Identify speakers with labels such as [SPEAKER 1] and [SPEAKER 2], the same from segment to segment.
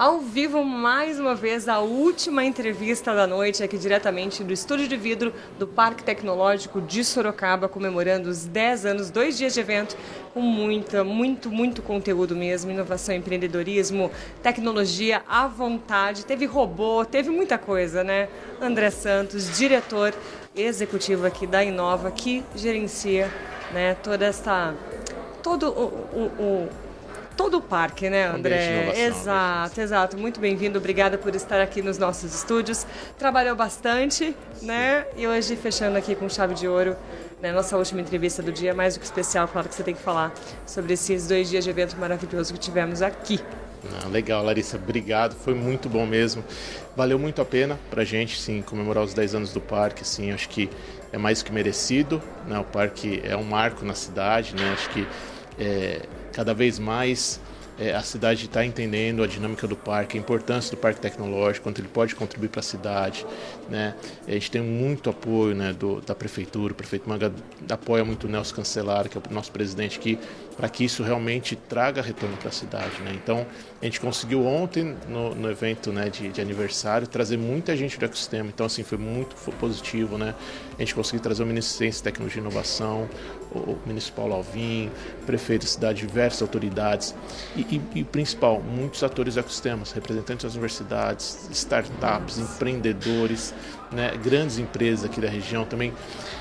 [SPEAKER 1] ao vivo mais uma vez a última entrevista da noite aqui diretamente do estúdio de vidro do Parque Tecnológico de Sorocaba, comemorando os 10 anos, dois dias de evento com muita, muito, muito conteúdo mesmo, inovação, empreendedorismo, tecnologia à vontade. Teve robô, teve muita coisa, né? André Santos, diretor executivo aqui da Inova, que gerencia né, toda essa todo o, o, o todo o parque, né, André? Exato, exato. Muito bem-vindo. Obrigada por estar aqui nos nossos estúdios. Trabalhou bastante, né? E hoje fechando aqui com chave de ouro, né, nossa última entrevista do dia, mais do que especial, claro que você tem que falar sobre esses dois dias de evento maravilhoso que tivemos aqui.
[SPEAKER 2] Ah, legal, Larissa, obrigado. Foi muito bom mesmo. Valeu muito a pena pra gente, sim, comemorar os 10 anos do parque, sim, acho que é mais que merecido, né? O parque é um marco na cidade, né? Acho que é, cada vez mais é, a cidade está entendendo a dinâmica do parque, a importância do parque tecnológico, quanto ele pode contribuir para a cidade. Né? A gente tem muito apoio né, do, da prefeitura, o prefeito Manga apoia muito o Nelson Cancelar, que é o nosso presidente aqui, para que isso realmente traga retorno para a cidade. Né? Então, a gente conseguiu ontem, no, no evento né, de, de, aniversário, trazer muita gente do ecossistema. Então, assim, foi muito positivo. Né? A gente conseguiu trazer o Ministério de Ciência, Tecnologia e Inovação, o, ministro Paulo Alvim, prefeito da cidade, diversas autoridades e, e, e principal, muitos atores do ecossistema, representantes das universidades, startups, empreendedores, né, grandes empresas aqui da região também.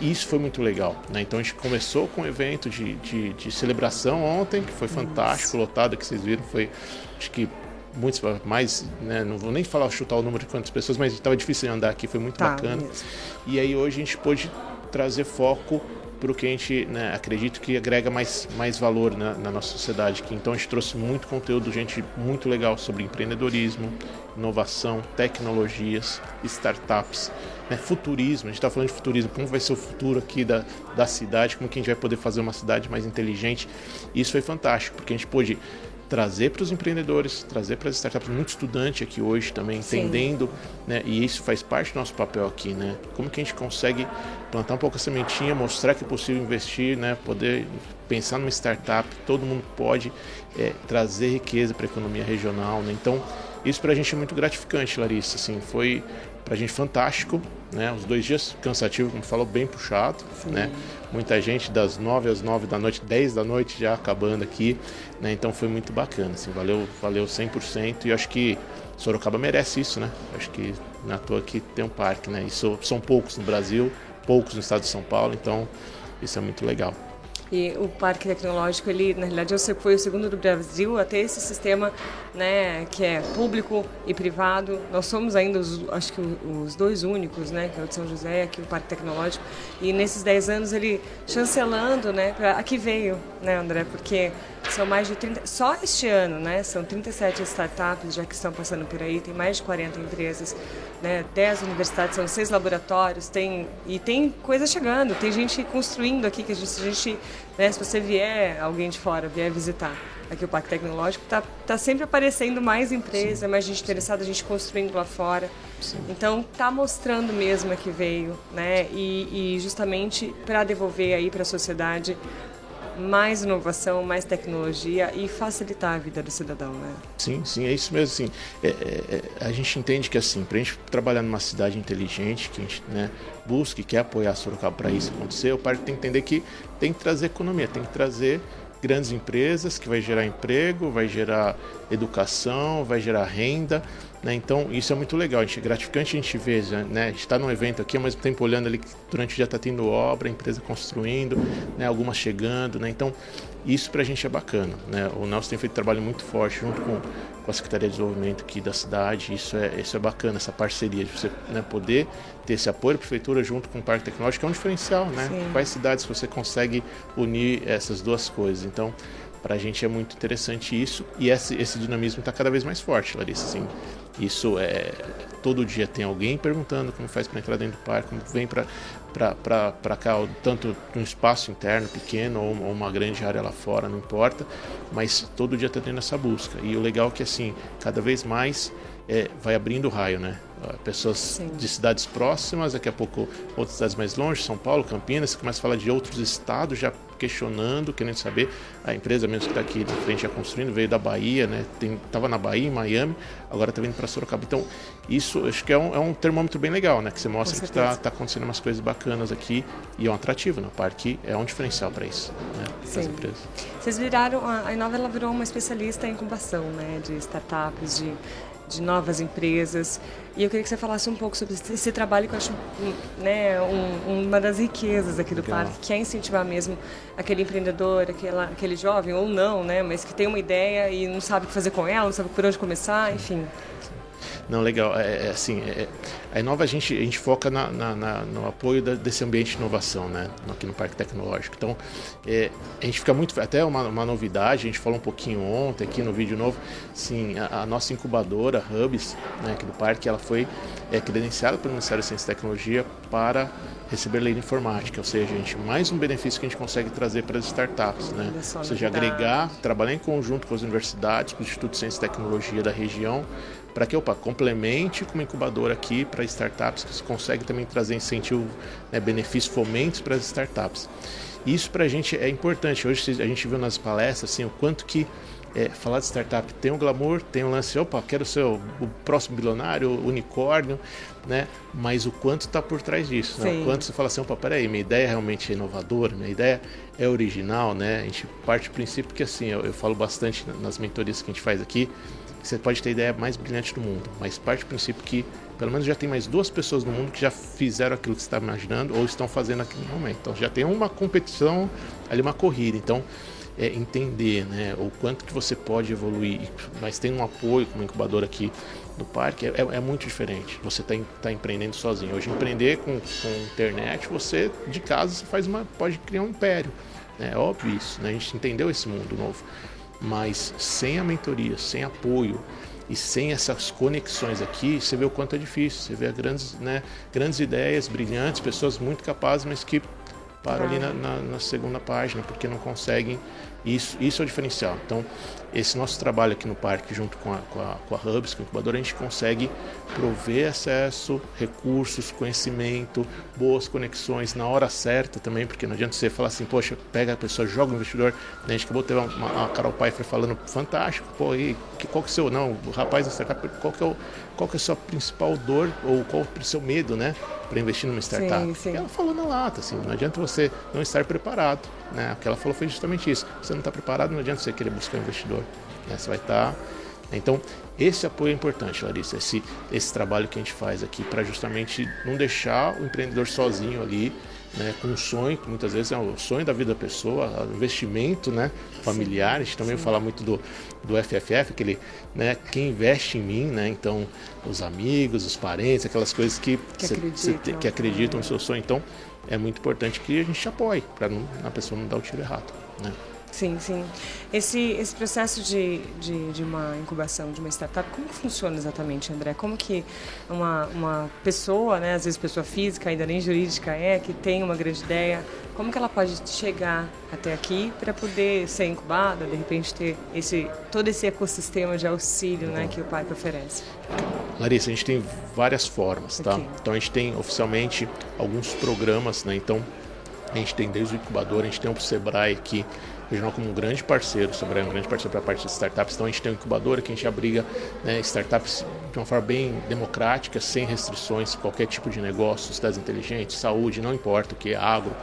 [SPEAKER 2] E isso foi muito legal. Né? Então a gente começou com um evento de, de, de celebração ontem, que foi fantástico, lotado, que vocês viram, foi acho que muitos mais, né, não vou nem falar chutar o número de quantas pessoas, mas estava difícil de andar aqui, foi muito tá, bacana. Mesmo. E aí hoje a gente pôde trazer foco para o que a gente né, acredita que agrega mais, mais valor na, na, nossa sociedade. Então a gente trouxe muito conteúdo, gente muito legal sobre empreendedorismo, inovação, tecnologias, startups, né, futurismo. A gente está falando de futurismo, como vai ser o futuro aqui da, da cidade, como que a gente vai poder fazer uma cidade mais inteligente. Isso foi fantástico, porque a gente pôde trazer para os empreendedores, trazer para as startups, muito estudante aqui hoje também, entendendo, né? E isso faz parte do nosso papel aqui, né? Como que a gente consegue plantar um pouco a sementinha, mostrar que é possível investir, né? Poder pensar numa startup, todo mundo pode é, trazer riqueza para a economia regional, né? Então, isso para a gente é muito gratificante, Larissa, assim, foi para a gente fantástico, né? Os dois dias cansativos, como falou, bem puxado, Sim. né? Muita gente das 9 às 9 da noite, 10 da noite já acabando aqui, né? Então foi muito bacana, assim, valeu, valeu 100% e acho que Sorocaba merece isso, né? Acho que na toa que tem um parque, né? Isso são poucos no Brasil, poucos no estado de São Paulo, então isso é muito legal.
[SPEAKER 1] E o Parque Tecnológico, ele, na realidade, foi o segundo do Brasil a ter esse sistema, né, que é público e privado. Nós somos ainda, os, acho que os dois únicos, né, que é o de São José, aqui o Parque Tecnológico. E nesses 10 anos ele chancelando, né, pra, aqui veio, né, André, porque são mais de 30, só este ano, né, são 37 startups já que estão passando por aí, tem mais de 40 empresas, né, 10 universidades, são seis laboratórios, tem, e tem coisa chegando, tem gente construindo aqui, que a gente, a gente né, se você vier, alguém de fora, vier visitar aqui o Parque Tecnológico, está tá sempre aparecendo mais empresa, mais gente interessada, a gente construindo lá fora. Sim. Então, está mostrando mesmo que veio, né? E, e justamente para devolver aí para a sociedade mais inovação, mais tecnologia e facilitar a vida do cidadão, né?
[SPEAKER 2] Sim, sim, é isso mesmo. Assim, é, é, a gente entende que assim, para a gente trabalhar numa cidade inteligente, que a gente né, busca e quer apoiar Sorocaba para isso acontecer, o parque tem que entender que tem que trazer economia, tem que trazer grandes empresas que vai gerar emprego, vai gerar educação, vai gerar renda. Né? Então isso é muito legal, a gente, é gratificante a gente ver, né? a gente está num evento aqui, ao mesmo tempo olhando ali que durante o dia está tendo obra, a empresa construindo, né? algumas chegando, né? então isso para a gente é bacana. Né? O Nelson tem feito um trabalho muito forte junto com, com a Secretaria de Desenvolvimento aqui da cidade, isso é, isso é bacana, essa parceria de você né, poder ter esse apoio da Prefeitura junto com o Parque Tecnológico, é um diferencial, né? Sim. Quais cidades você consegue unir essas duas coisas? Então, para a gente é muito interessante isso e esse, esse dinamismo está cada vez mais forte, Larissa. Assim, isso é todo dia tem alguém perguntando como faz para entrar dentro do parque, como vem para cá, tanto no espaço interno pequeno ou, ou, uma grande área lá fora, não importa, mas todo dia está tendo essa busca. E o legal é que assim, cada vez mais é, vai abrindo o raio, né? Pessoas Sim. de cidades próximas, daqui a pouco outras cidades mais longe, São Paulo, Campinas, começa a falar de outros estados já questionando, querendo saber. A empresa mesmo que está aqui na frente já construindo veio da Bahia, né? Estava na Bahia, em Miami, agora está vindo para Sorocaba. Então, isso acho que é um, é um, termômetro bem legal, né? Que você mostra que está tá acontecendo umas coisas bacanas aqui e é um atrativo, né? O parque é um diferencial para isso, né?
[SPEAKER 1] Sim. empresas. Vocês viraram, a Inova ela virou uma especialista em incubação, né? De startups, de de novas empresas. E eu queria que você falasse um pouco sobre esse trabalho que eu acho né, um, uma das riquezas aqui do Legal. parque, que é incentivar mesmo aquele empreendedor, aquela, aquele jovem ou não, né, mas que tem uma ideia e não sabe o que fazer com ela, não sabe por onde começar, enfim.
[SPEAKER 2] Não, legal. É, é assim, é, a Inova a gente, a gente foca na, na, na, no apoio da, desse ambiente de inovação, né? Aqui no Parque Tecnológico. Então, é, a gente fica muito. Até uma, uma novidade, a gente falou um pouquinho ontem aqui no vídeo novo. Sim, a, a nossa incubadora, Hubs, né, aqui do parque, ela foi é, credenciada pelo Ministério da Ciência e Tecnologia para receber lei de informática, ou seja, a gente, mais um benefício que a gente consegue trazer para as startups, né? Ou seja, agregar, trabalhar em conjunto com as universidades, com o Instituto de Ciência e Tecnologia da região, para que opa, complemente com uma incubadora aqui para startups que consegue também trazer incentivo, né, benefícios, fomentos para as startups. Isso para a gente é importante. Hoje a gente viu nas palestras assim, o quanto que é, falar de startup tem um glamour, tem um lance, opa, quero ser o, o próximo bilionário, o unicórnio, né? Mas o quanto está por trás disso, né? O quanto você fala assim, opa, peraí, minha ideia realmente é inovadora, minha ideia é original, né? A gente parte do princípio que assim, eu, eu falo bastante nas mentorias que a gente faz aqui, você pode ter a ideia mais brilhante do mundo, mas parte do princípio que pelo menos já tem mais duas pessoas no mundo que já fizeram aquilo que você está imaginando ou estão fazendo naquele momento. Então já tem uma competição, ali uma corrida. Então é, entender né, o quanto que você pode evoluir, mas tem um apoio como incubador aqui no parque, é, é muito diferente. Você está tá empreendendo sozinho. Hoje empreender com, com internet, você de casa você faz uma, pode criar um império. É óbvio isso, né? a gente entendeu esse mundo novo. Mas sem a mentoria, sem apoio e sem essas conexões aqui, você vê o quanto é difícil. Você vê grandes, né, grandes ideias, brilhantes, pessoas muito capazes, mas que param ali na, na, na, segunda página porque não conseguem. Isso, isso é o diferencial. Então, esse nosso trabalho aqui no parque, junto com a, com a, com a Hubs, com a incubadora, a gente consegue prover acesso, recursos, conhecimento, boas conexões na hora certa também, porque não adianta você falar assim, poxa, pega a pessoa, joga o investidor. A gente acabou de ter uma, uma, a Carol Pfeiffer falando, fantástico, pô, e qual que é o seu, não, o rapaz da startup, qual que é o, qual que é a sua principal dor ou qual é o seu medo, né, para investir numa startup? Sim, sim. Ela falou na lata, assim, não adianta você não estar preparado, né? O que ela falou foi justamente isso. Você não está preparado, não adianta você querer buscar um investidor, né? Você vai estar tá... então, esse apoio é importante, Larissa, esse, esse trabalho que a gente faz aqui para justamente não deixar o empreendedor sozinho ali, né, com um sonho, que muitas vezes é o sonho da vida da pessoa, o investimento né, familiar. Sim, a gente também sim. fala muito do, do FFF, aquele, né, quem investe em mim, né, então os amigos, os parentes, aquelas coisas que,
[SPEAKER 1] que, cê, acreditam.
[SPEAKER 2] Cê, que acreditam no seu sonho. Então é muito importante que a gente apoie, para a pessoa não dar o tiro errado. Né?
[SPEAKER 1] Sim, sim. Esse, esse processo de, de, de, uma incubação de uma startup, como funciona exatamente, André? Como que uma, uma pessoa, né, às vezes pessoa física, ainda nem jurídica é, que tem uma grande ideia, como que ela pode chegar até aqui para poder ser incubada, de repente ter esse, todo esse ecossistema de auxílio né, que o parque oferece?
[SPEAKER 2] Larissa, a gente tem várias formas, tá? Okay. Então a gente tem oficialmente alguns programas, né? Então a gente tem desde o incubador, a gente tem o Sebrae aqui, regional como um grande parceiro, sobre um grande parceiro para a parte de startups. Então a gente tem uma incubadora que a gente abriga né, startups de uma forma bem democrática, sem restrições, qualquer tipo de negócio, cidades inteligentes, saúde, não importa o que é agro.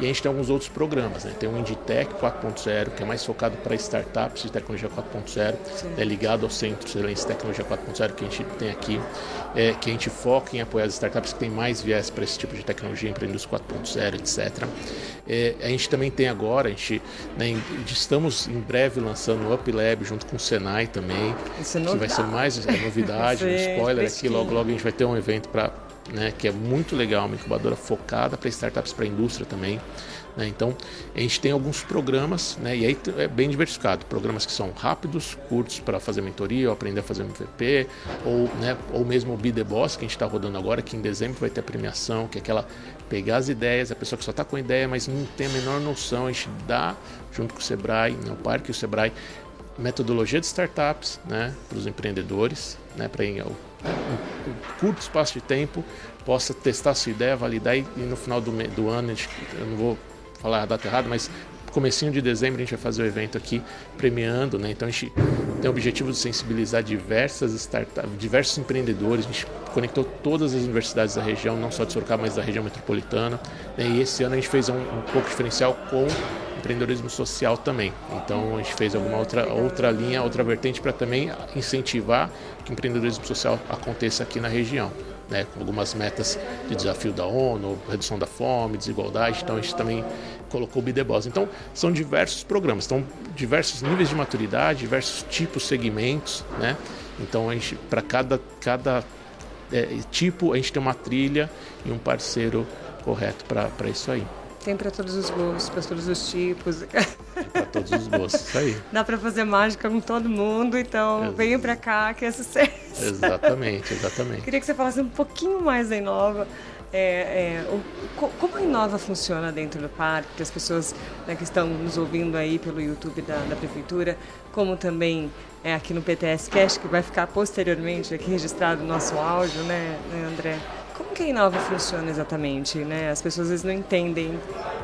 [SPEAKER 2] E a gente tem alguns outros programas, né? Tem o Inditec 4.0, que é mais focado para startups de tecnologia 4.0, é ligado ao Centro de Excelência de Tecnologia 4.0 que a gente tem aqui, é, que a gente foca em apoiar as startups que têm mais viés para esse tipo de tecnologia, empreendedoras 4.0, etc. É, a gente também tem agora, a gente né, estamos em breve lançando o Up Lab junto com o Senai também,
[SPEAKER 1] Isso é
[SPEAKER 2] que vai ser mais é, novidade, um spoiler aqui, logo logo a gente vai ter um evento para né, que é muito legal, uma incubadora focada para startups para a indústria também. Né? Então, a gente tem alguns programas, né? e aí é bem diversificado. Programas que são rápidos, curtos para fazer mentoria, ou aprender a fazer MVP, ou, né, ou mesmo o Be The Boss, que a gente está rodando agora, que em dezembro vai ter a premiação, que é aquela pegar as ideias, a pessoa que só está com ideia, mas não tem a menor noção, a gente dá, junto com o Sebrae, né, o Parque o Sebrae, metodologia de startups né, para os empreendedores, né, para em um, um, curto espaço de tempo possa testar sua ideia, validar e, e no final do, do ano, eu não vou falar a data errada, mas comecinho de dezembro a gente vai fazer o evento aqui premiando, né? Então a gente tem o objetivo de sensibilizar diversas startups, diversos empreendedores. A gente conectou todas as universidades da região, não só de Sorocaba, mas da região metropolitana. E esse ano a gente fez um, um pouco diferencial com empreendedorismo social também. Então a gente fez alguma outra outra linha, outra vertente para também incentivar que empreendedorismo social aconteça aqui na região né, com algumas metas de desafio da ONU, redução da fome, desigualdade. Então a gente também colocou o Bideboss. Então são diversos programas, são diversos níveis de maturidade, diversos tipos, segmentos, né? Então a gente para cada cada é, tipo a gente tem uma trilha e um parceiro correto para isso aí.
[SPEAKER 1] Tem para todos os gostos, para todos os tipos.
[SPEAKER 2] Para todos os gostos, isso aí.
[SPEAKER 1] Dá para fazer mágica com todo mundo, então Ex venha para cá que é sucesso.
[SPEAKER 2] Exatamente, exatamente.
[SPEAKER 1] Queria que você falasse um pouquinho mais da Inova. É, é, o, como a Inova funciona dentro do parque, que as pessoas né, que estão nos ouvindo aí pelo YouTube da, da Prefeitura, como também é, aqui no PTS Cast, que vai ficar posteriormente aqui registrado o nosso áudio, né, né André? Que a Inova funciona exatamente? Né? As pessoas às vezes não entendem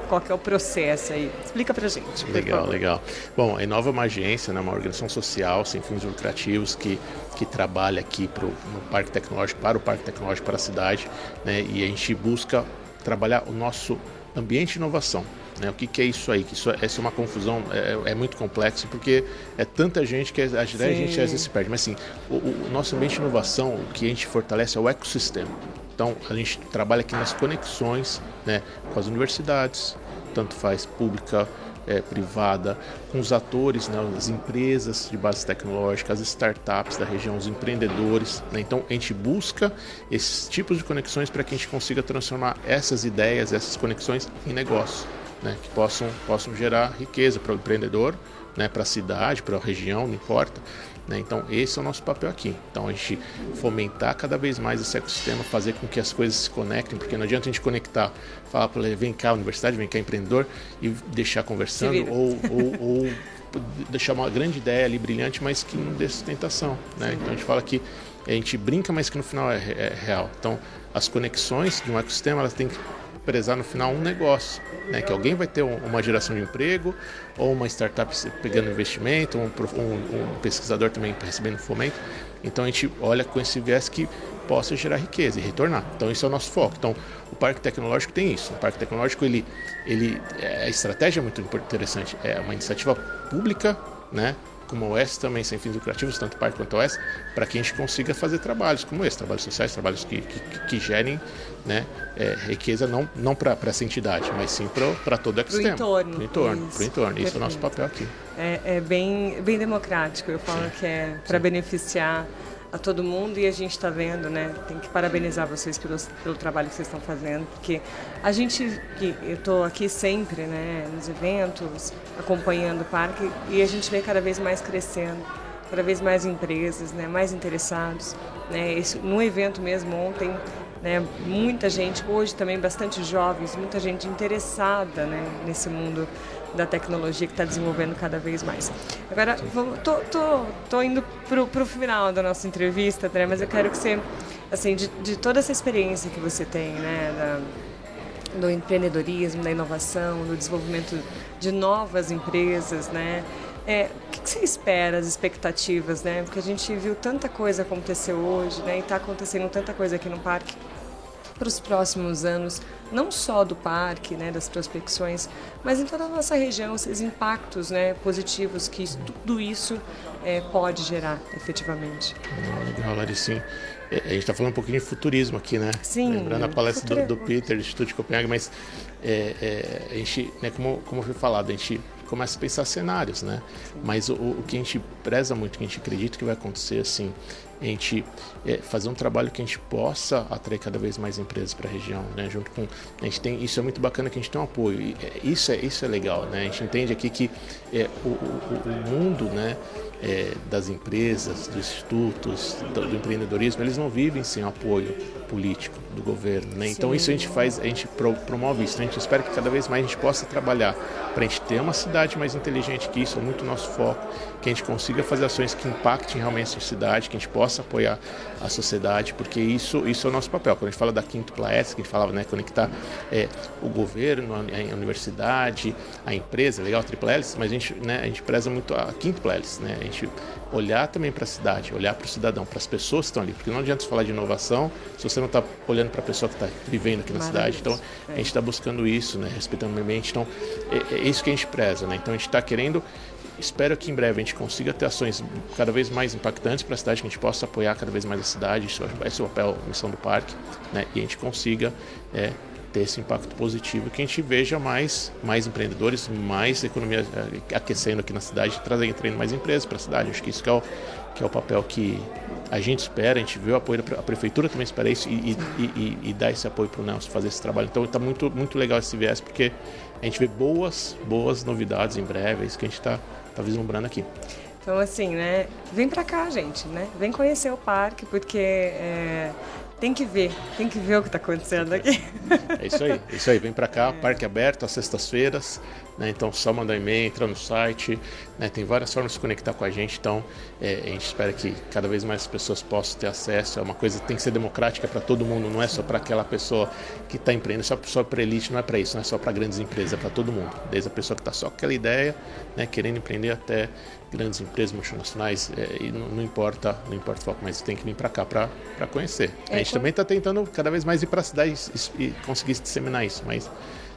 [SPEAKER 1] qual é o processo aí. Explica pra gente.
[SPEAKER 2] Legal, legal. Bom, a Inova é uma agência, né, uma organização social sem fins lucrativos que, que trabalha aqui pro, no Parque Tecnológico, para o Parque Tecnológico, para a cidade, né, e a gente busca trabalhar o nosso ambiente de inovação. Né? O que, que, é isso aí? Que isso, é, essa é uma confusão, é, é, muito complexo, porque é tanta gente que a, a gente às vezes se perde. Mas assim, o, o nosso ambiente de inovação, o que a gente fortalece é o ecossistema. Então, a gente trabalha aqui nas conexões né, com as universidades, tanto faz pública, é, privada, com os atores, né, as empresas de base tecnológica, as startups da região, os empreendedores. Né? Então, a gente busca esses tipos de conexões para que a gente consiga transformar essas ideias, essas conexões em negócio, né, que possam, possam gerar riqueza para o empreendedor, né, para a cidade, para a região, não importa. Né? Então, esse é o nosso papel aqui. Então, a gente fomentar cada vez mais esse ecossistema, fazer com que as coisas se conectem, porque não adianta a gente conectar, falar para ele, vem cá, universidade, vem cá, empreendedor, e deixar conversando, ou, ou, ou, deixar uma grande ideia ali brilhante, mas que não dê sustentação. Né? Então, a gente fala que a gente brinca, mas que no final é, é real. Então, as conexões de um ecossistema, elas têm que prezar no final um negócio, né? que alguém vai ter uma geração de emprego, ou uma startup pegando investimento, um, um, um pesquisador também recebendo fomento. Então a gente olha com esse viés que possa gerar riqueza e retornar. Então esse é o nosso foco. Então o parque tecnológico tem isso. O parque tecnológico ele, ele é, a estratégia é muito interessante. É uma iniciativa pública, né? Como o OS também, sem fins lucrativos, tanto parte quanto OS, para que a gente consiga fazer trabalhos como esse, trabalhos sociais, trabalhos que, que, que gerem né, é, riqueza não, não para essa entidade, mas sim para todo o ecossistema.
[SPEAKER 1] Para o entorno. Para
[SPEAKER 2] o entorno, isso. entorno. Isso é o nosso papel aqui.
[SPEAKER 1] É, é bem, bem democrático, eu falo sim. que é para beneficiar a todo mundo e a gente está vendo, né? Tem que parabenizar vocês pelo, pelo trabalho que vocês estão fazendo, porque a gente, eu estou aqui sempre, né, nos eventos, acompanhando o parque e a gente vê cada vez mais crescendo, cada vez mais empresas, né, mais interessados, né? Isso, no evento mesmo ontem, né, muita gente, hoje também bastante jovens, muita gente interessada, né, nesse mundo da tecnologia que está desenvolvendo cada vez mais. Agora, vamos, tô, tô, tô indo para o final da nossa entrevista, mas eu quero que você, assim, de, de toda essa experiência que você tem, né, da, do empreendedorismo, da inovação, do desenvolvimento de novas empresas, né, é, o que, que você espera, as expectativas, né? Porque a gente viu tanta coisa acontecer hoje, né? E está acontecendo tanta coisa aqui no parque para os próximos anos, não só do parque, né, das prospecções, mas em toda a nossa região, esses impactos né, positivos que tudo isso é, pode gerar efetivamente.
[SPEAKER 2] legal, Laricinho. É, a gente está falando um pouquinho de futurismo aqui, né?
[SPEAKER 1] Sim.
[SPEAKER 2] Lembrando a palestra do, do, Peter, do Instituto de Copenhague, mas é, é, a gente, né, como, como foi falado, a gente começa a pensar cenários, né? Mas o, o, que a gente preza muito, que a gente acredita que vai acontecer, assim, a gente é, fazer um trabalho que a gente possa atrair cada vez mais empresas para a região, né? Junto com a gente tem isso é muito bacana que a gente tem um apoio. E, é, isso é isso é legal, né? A gente entende aqui que é, o, o, o mundo, né? É, das empresas, dos institutos, do, do, empreendedorismo, eles não vivem sem apoio político do governo. Né? Então isso a gente faz, a gente promove isso. Né? A gente espera que cada vez mais a gente possa trabalhar para a gente ter uma cidade mais inteligente, que isso é muito nosso foco, que a gente consiga fazer ações que impactem realmente a cidade, que a gente possa apoiar a sociedade, porque isso, isso é o nosso papel. Quando a gente fala da quíntupla S, que a gente falava, né, conectar é, o governo, a, a, universidade, a empresa, legal, a triple hélice, mas a gente, né, a gente preza muito a quíntupla hélice, né? A gente olhar também para a cidade, olhar para o cidadão, para as pessoas que estão ali, porque não adianta falar de inovação se você não está olhando para a pessoa que está vivendo aqui na cidade. Então, a gente está buscando isso, né, respeitando o meio ambiente. Então, é, é isso que a gente preza, né? Então, a gente está querendo espero que em breve a gente consiga ter ações cada vez mais impactantes para a cidade, que a gente possa apoiar cada vez mais a cidade, isso vai ser o papel, a missão do parque, né? e a gente consiga é, ter esse impacto positivo, que a gente veja mais, mais empreendedores, mais economia é, aquecendo aqui na cidade, trazendo, mais empresas para a cidade. Acho que isso que é, o, que é o papel que a gente espera, a gente vê o apoio, da, a prefeitura também espera isso e, e, e, e dá esse apoio para o Nelson fazer esse trabalho. Então está muito, muito legal esse viés, porque a gente vê boas, boas novidades em breve, é isso que a gente está tá vislumbrando aqui.
[SPEAKER 1] Então, assim, né? Vem para cá, gente, né? Vem conhecer o parque, porque é, tem que ver, tem que ver o que está acontecendo aqui.
[SPEAKER 2] É isso aí, é isso aí. Vem para cá, é. parque aberto às sextas-feiras, né? Então, só mandar e-mail, entrar no site, né? Tem várias formas de se conectar com a gente. Então, é, a gente espera que cada vez mais pessoas possam ter acesso. É uma coisa que tem que ser democrática para todo mundo, não é só para aquela pessoa que está empreendendo, só, só para elite, não é para isso, não é só para grandes empresas, é para todo mundo. Desde a pessoa que está só com aquela ideia, né? Querendo empreender até grandes empresas multinacionais, é, e não, não, importa, não importa o foco, mas tem que vir para cá para conhecer. É, a gente também está tentando cada vez mais ir para a cidade e, e conseguir disseminar isso, mas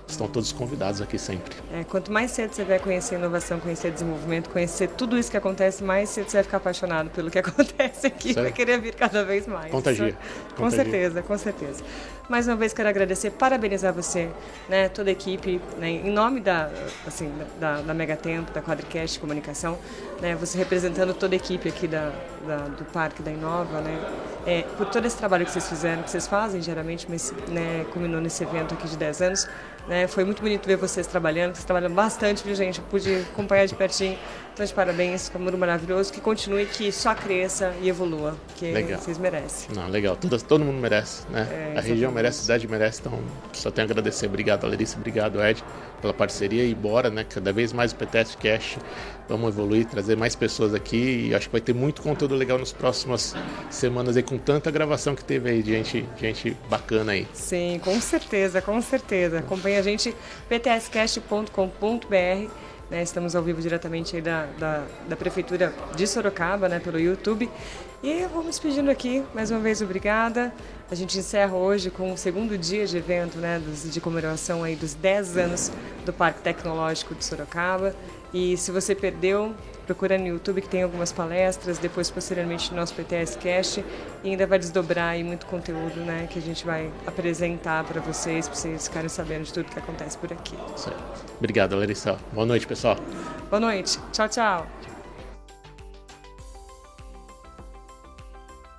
[SPEAKER 2] estão todos convidados aqui sempre.
[SPEAKER 1] É, quanto mais cedo você vai conhecer inovação, conhecer desenvolvimento, conhecer tudo isso que acontece, mais cedo você vai ficar apaixonado pelo que acontece aqui, vai querer vir cada vez mais.
[SPEAKER 2] Contagia.
[SPEAKER 1] Com Contagia. certeza, com certeza. Mais uma vez quero agradecer, parabenizar você, né, toda a equipe, né, em nome da, assim, da, da Megatempo, da Quadricast Comunicação, né, você representando toda a equipe aqui da, da do Parque da Inova, né, é, por todo esse trabalho que vocês fizeram, que vocês fazem geralmente, mas né, culminou nesse evento aqui de 10 anos. Né, foi muito bonito ver vocês trabalhando, vocês trabalham bastante, viu, gente? Eu pude acompanhar de pertinho. Então, de parabéns, Camuro maravilhoso. Que continue, que só cresça e evolua, que legal. vocês merecem.
[SPEAKER 2] Não, legal. Todo, todo mundo merece, né? É, a região merece, a cidade merece. Então, só tenho a agradecer. Obrigado, Larissa. Obrigado, Ed, pela parceria. E bora, né? Cada vez mais o PTS Cash. Vamos evoluir, trazer mais pessoas aqui. E acho que vai ter muito conteúdo legal nas próximas semanas aí, com tanta gravação que teve aí de gente, gente bacana aí.
[SPEAKER 1] Sim, com certeza, com certeza. Acompanhe a gente, ptscast.com.br né? Estamos ao vivo diretamente da, da, da, Prefeitura de Sorocaba, né? pelo YouTube. E vamos despedindo aqui, mais uma vez, obrigada. A gente encerra hoje com o segundo dia de evento, né, de comemoração aí dos 10 anos do Parque Tecnológico de Sorocaba. E se você perdeu, procura no YouTube que tem algumas palestras, depois posteriormente no nosso PTS Cast e ainda vai desdobrar aí muito conteúdo, né, que a gente vai apresentar para vocês, para vocês ficarem sabendo de tudo que acontece por aqui.
[SPEAKER 2] Obrigado, Larissa. Boa noite, pessoal.
[SPEAKER 1] Boa noite. Tchau, tchau.